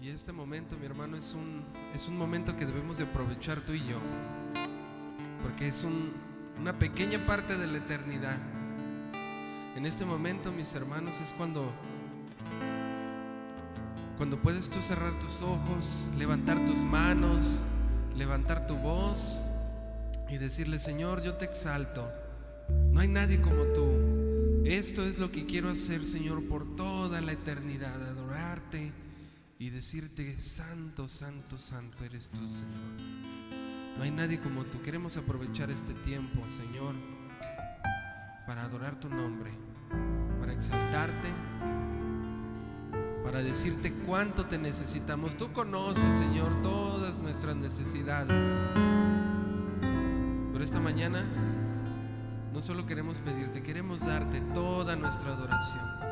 Y este momento, mi hermano, es un, es un momento que debemos de aprovechar tú y yo. Porque es un, una pequeña parte de la eternidad. En este momento, mis hermanos, es cuando cuando puedes tú cerrar tus ojos, levantar tus manos, levantar tu voz y decirle, Señor, yo te exalto. No hay nadie como tú. Esto es lo que quiero hacer, Señor, por toda la eternidad, adorarte y decirte, Santo, Santo, Santo eres tú, Señor. No hay nadie como tú. Queremos aprovechar este tiempo, Señor, para adorar tu nombre, para exaltarte para decirte cuánto te necesitamos. Tú conoces, Señor, todas nuestras necesidades. Pero esta mañana no solo queremos pedirte, queremos darte toda nuestra adoración.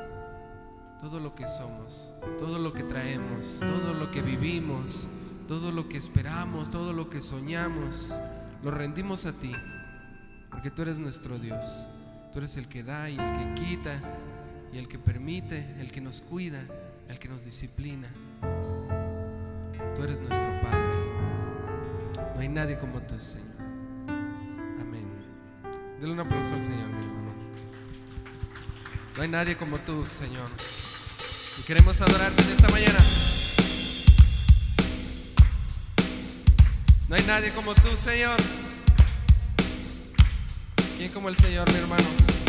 Todo lo que somos, todo lo que traemos, todo lo que vivimos, todo lo que esperamos, todo lo que soñamos, lo rendimos a ti, porque tú eres nuestro Dios. Tú eres el que da y el que quita y el que permite, el que nos cuida el que nos disciplina. Tú eres nuestro Padre. No hay nadie como tú, Señor. Amén. Dele un aplauso al Señor, mi hermano. No hay nadie como tú, Señor. Y queremos adorarte en esta mañana. No hay nadie como tú, Señor. ¿Quién como el Señor, mi hermano?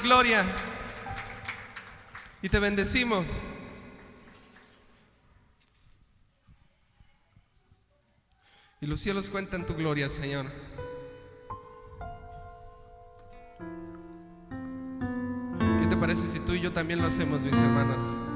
Gloria. Y te bendecimos. Y los cielos cuentan tu gloria, Señor. ¿Qué te parece si tú y yo también lo hacemos, mis hermanos?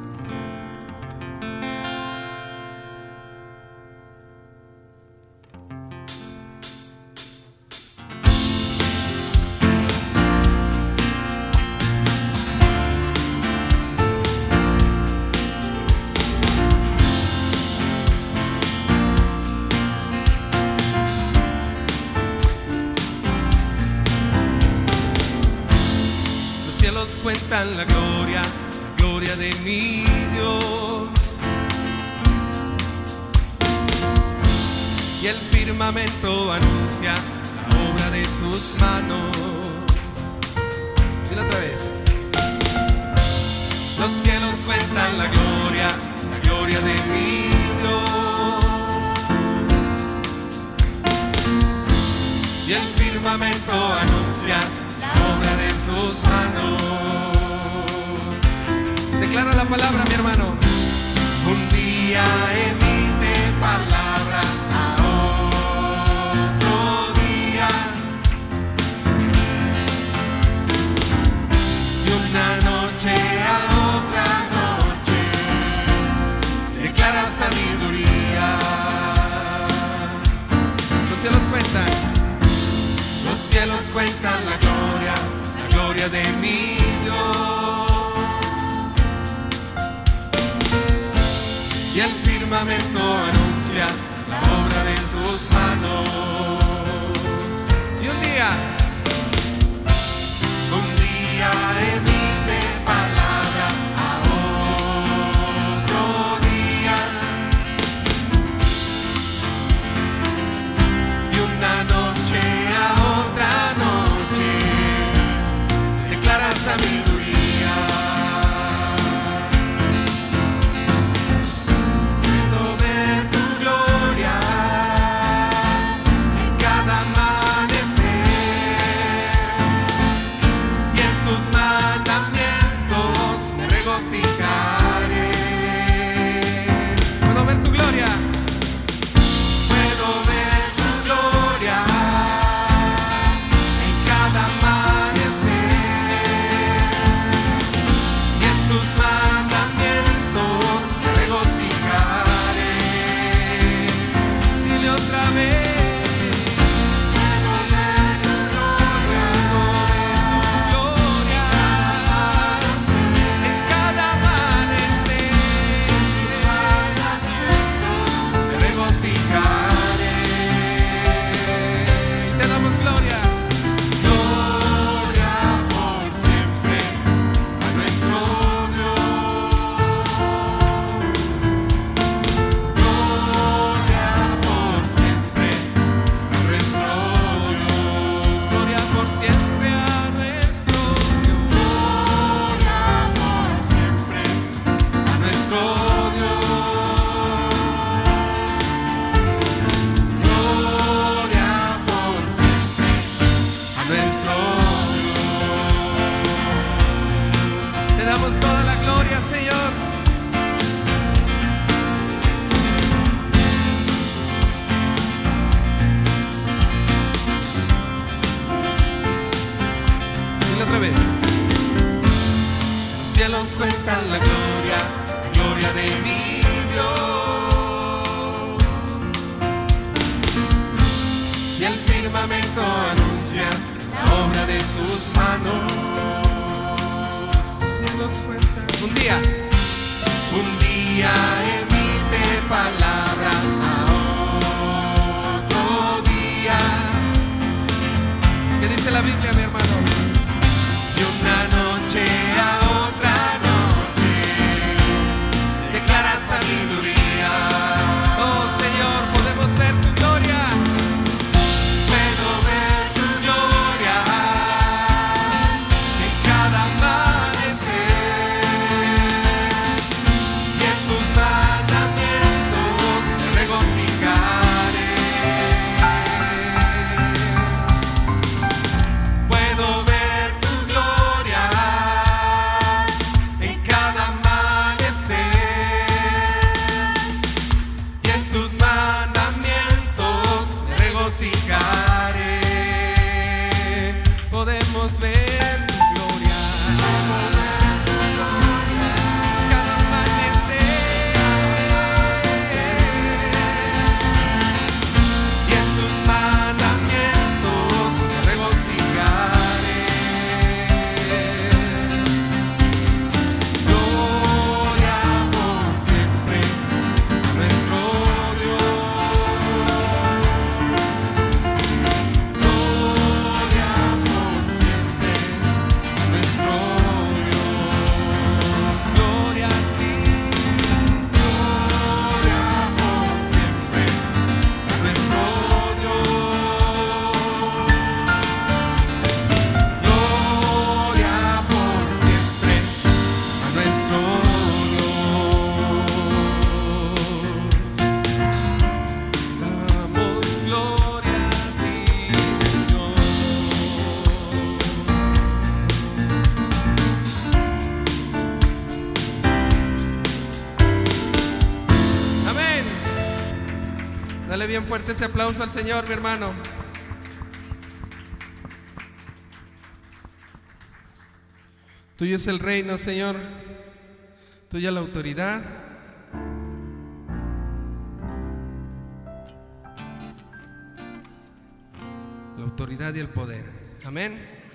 La gloria, la gloria de mi Dios. Y el firmamento anuncia la obra de sus manos. Dilo otra vez. Los cielos cuentan la gloria, la gloria de mi Dios. Y el firmamento anuncia Declara la palabra, mi hermano. Un día emite palabra a otro día. Y una noche a otra noche declara sabiduría. Los cielos cuentan. Los cielos cuentan la gloria, la gloria de mi Dios. Y el firmamento anuncia la obra de sus manos. Manos. Un día, un día emite palabra a otro día. ¿Qué dice la Biblia, ese aplauso al Señor, mi hermano. Tuyo es el reino, Señor. Tuya la autoridad. La autoridad y el poder. Amén.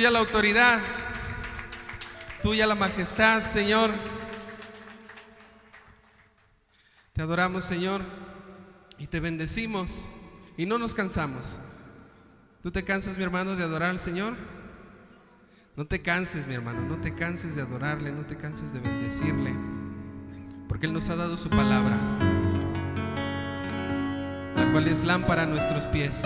Tuya la autoridad. Tuya la majestad, Señor. Te adoramos, Señor, y te bendecimos y no nos cansamos. ¿Tú te cansas, mi hermano, de adorar al Señor? No te canses, mi hermano, no te canses de adorarle, no te canses de bendecirle, porque Él nos ha dado su palabra, la cual es lámpara a nuestros pies.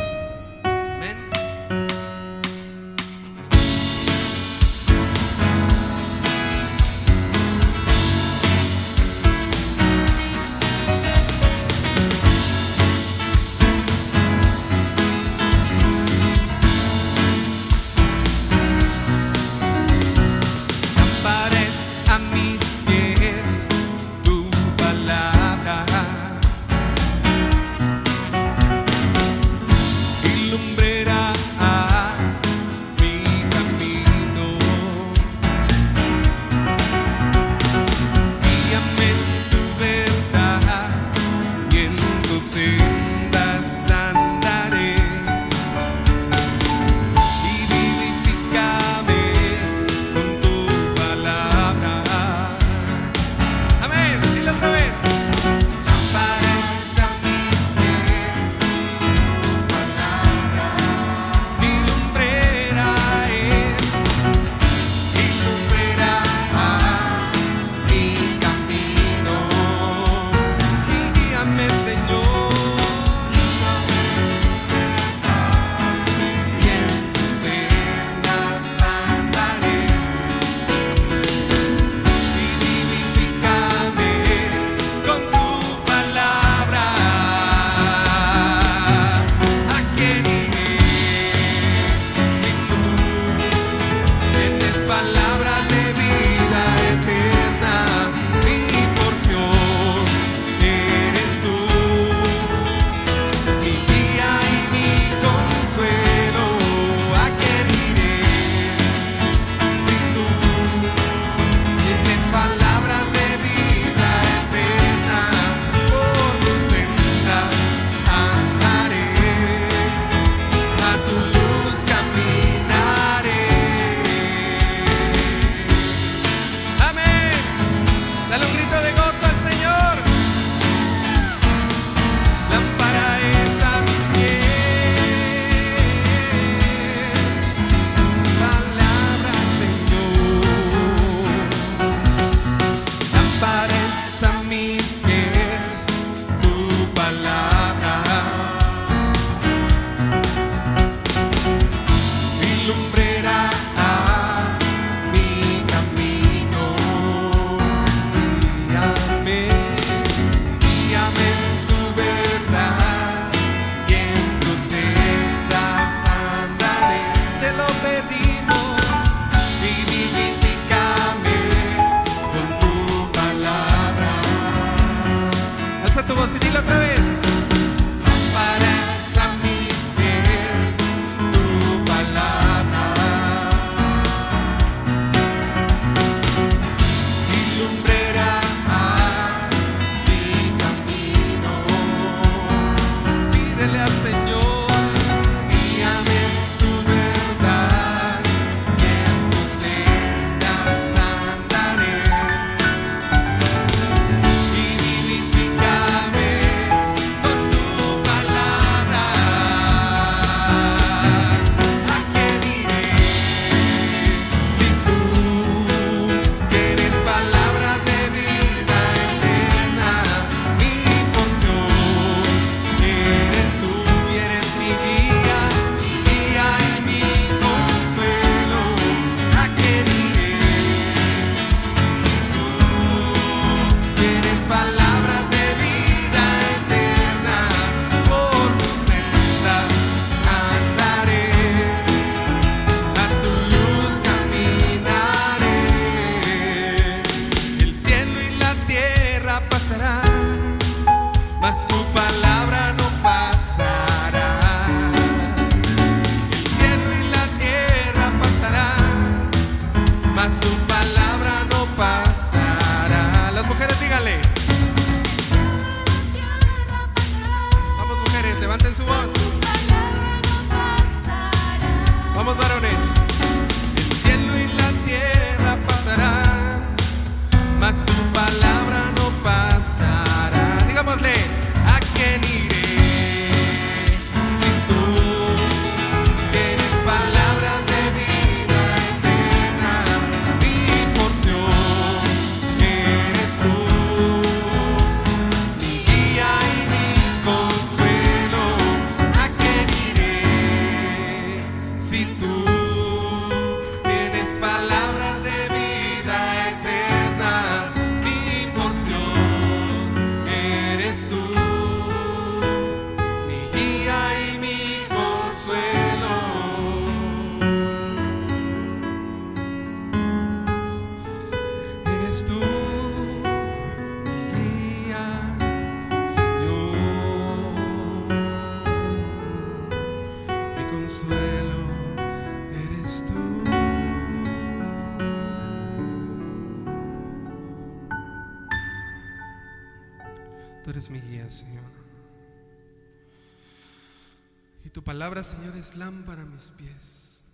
Señor, es lámpara a mis pies.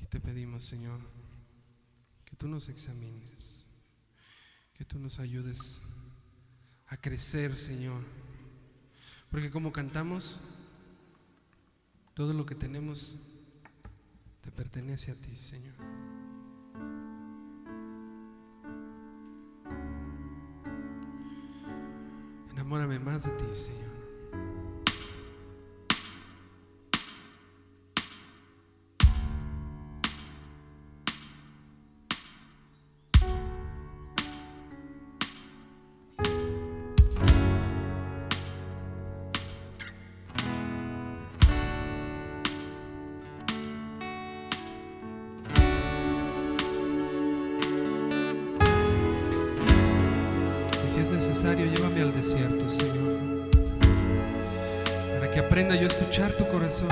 Y te pedimos, Señor, que tú nos examines, que tú nos ayudes a crecer, Señor. Porque como cantamos, todo lo que tenemos te pertenece a ti, Señor. Enamórame más de ti, Señor. llévame al desierto, Señor, para que aprenda yo a escuchar tu corazón.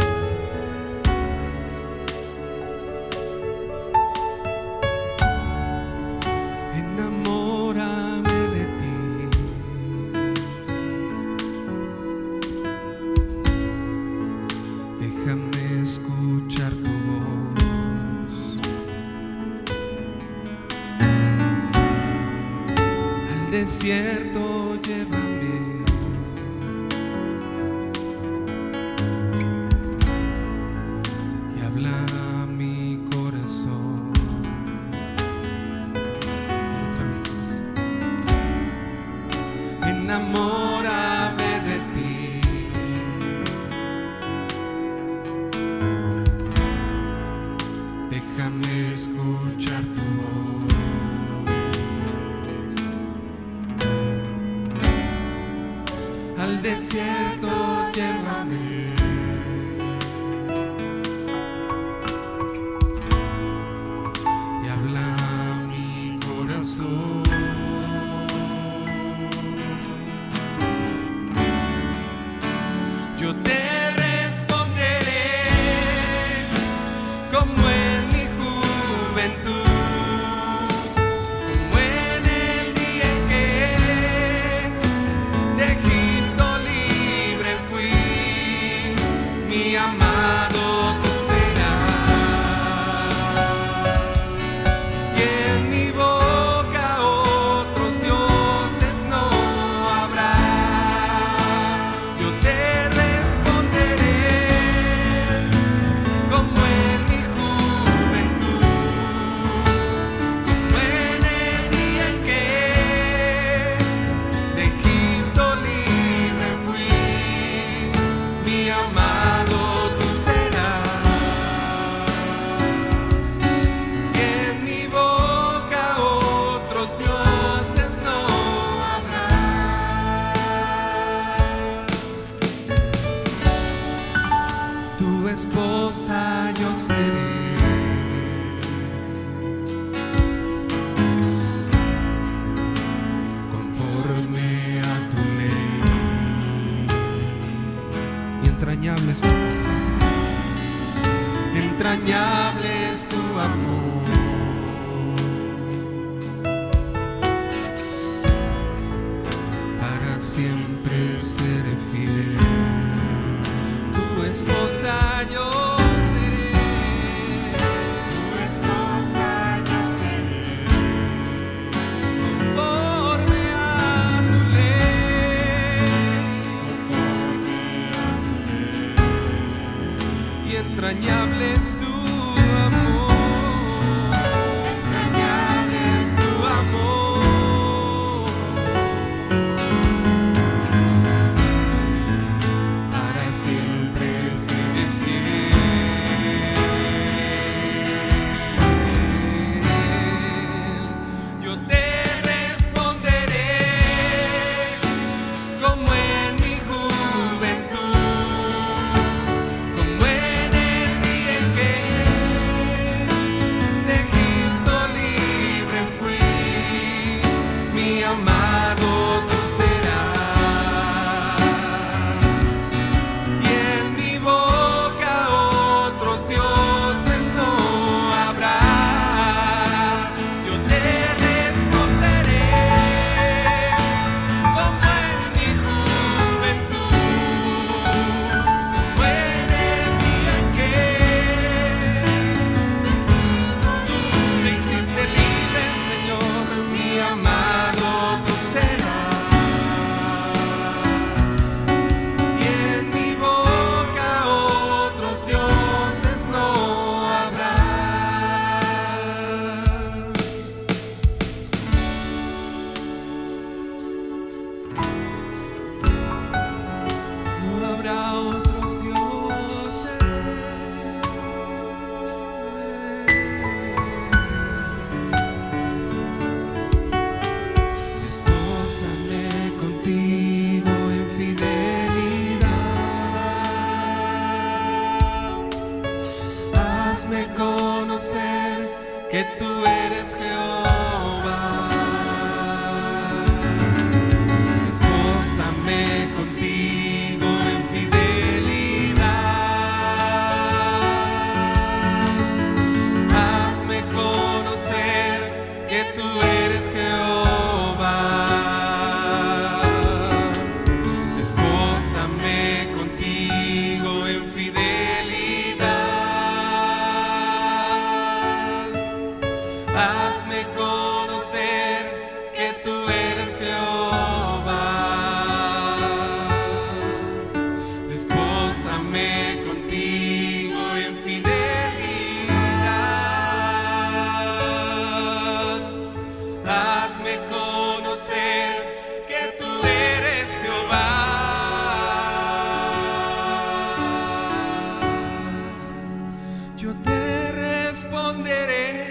Yo te responderé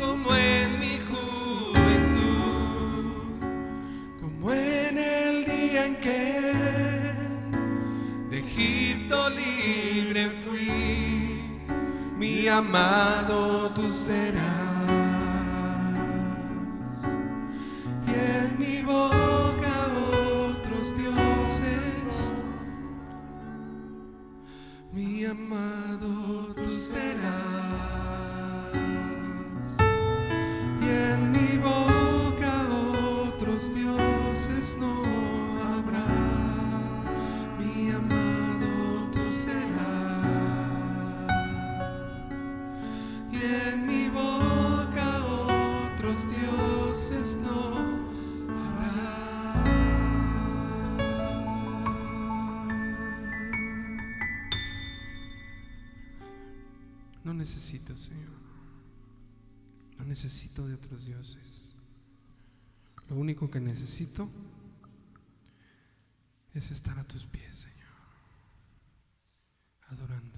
como en mi juventud, como en el día en que de Egipto libre fui, mi amado tú serás. Amado No necesito de otros dioses. Lo único que necesito es estar a tus pies, Señor. Adorándote.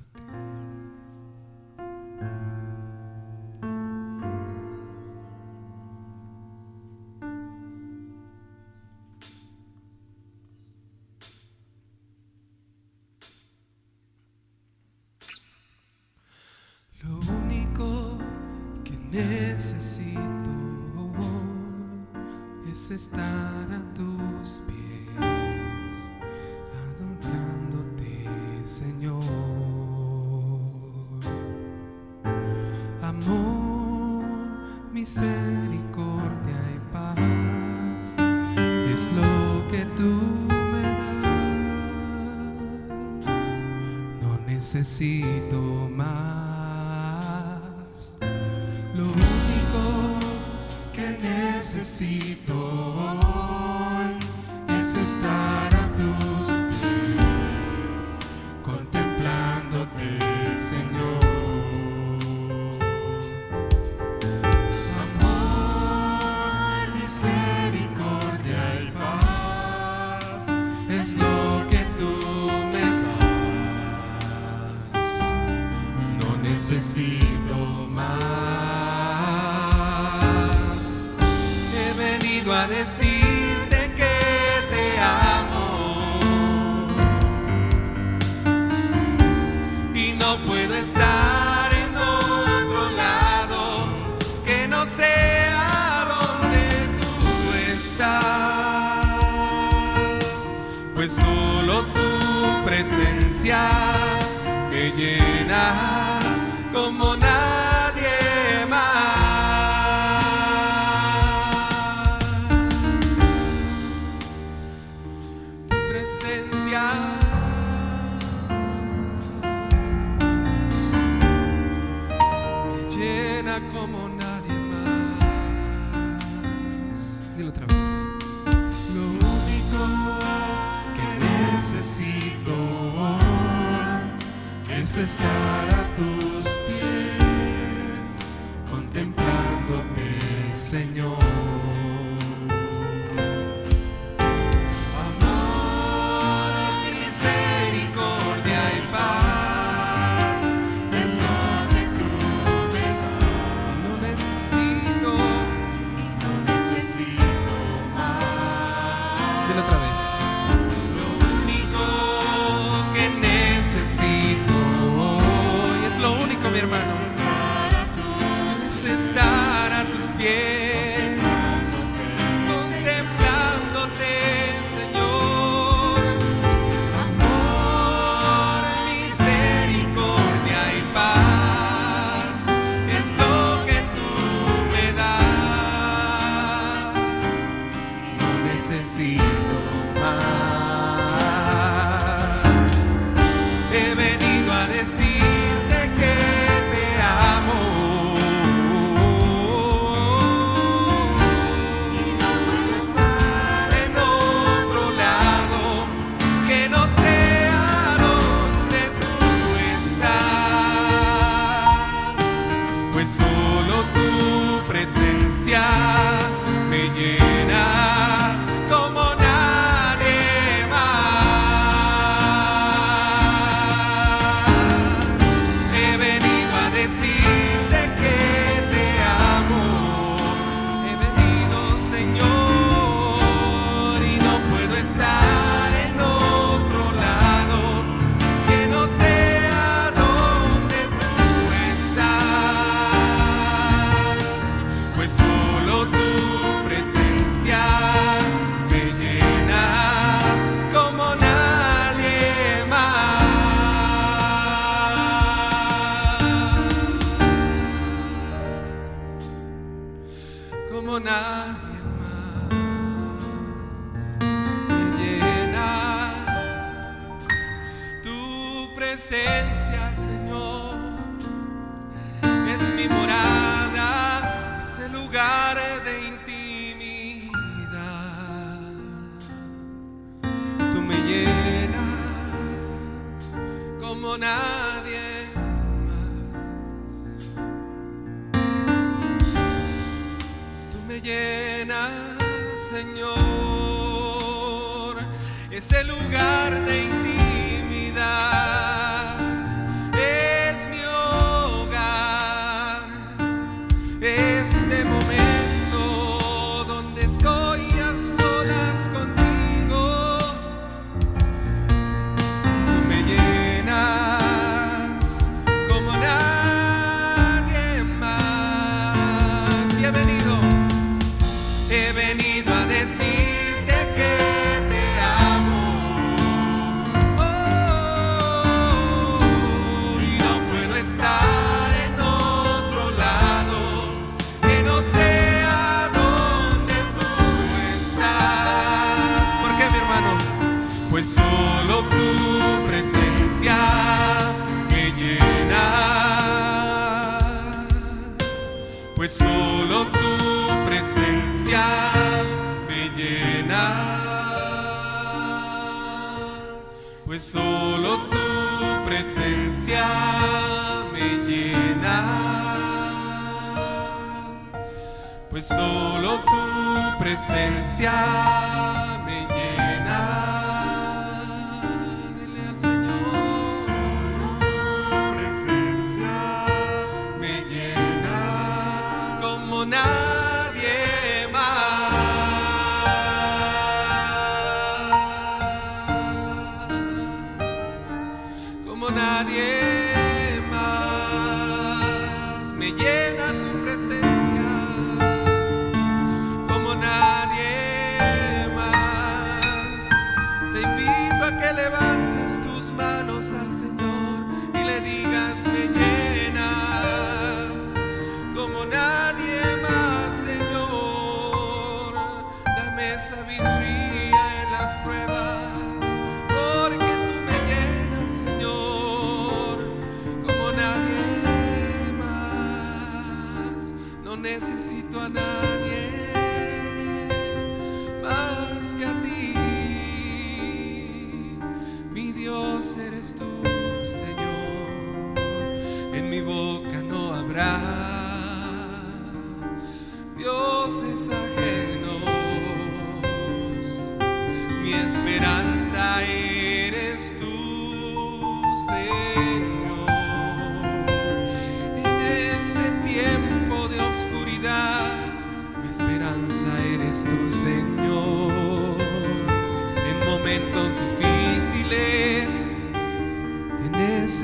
Necesito más. He venido a decirte que te amo. Y no puedo estar en otro lado que no sea donde tú estás, pues solo tu presencia me llena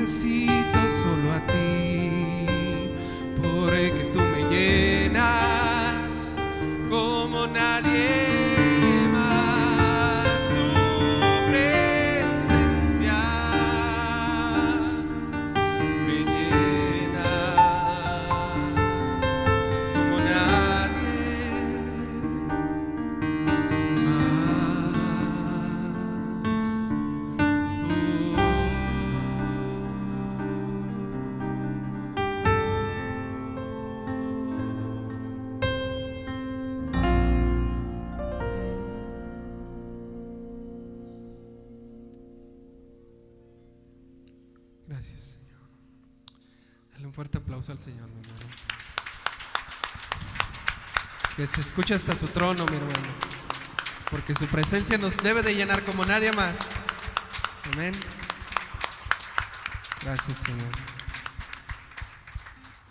necesito solo a ti. que se escuche hasta su trono, mi hermano, porque su presencia nos debe de llenar como nadie más. Amén. Gracias, Señor.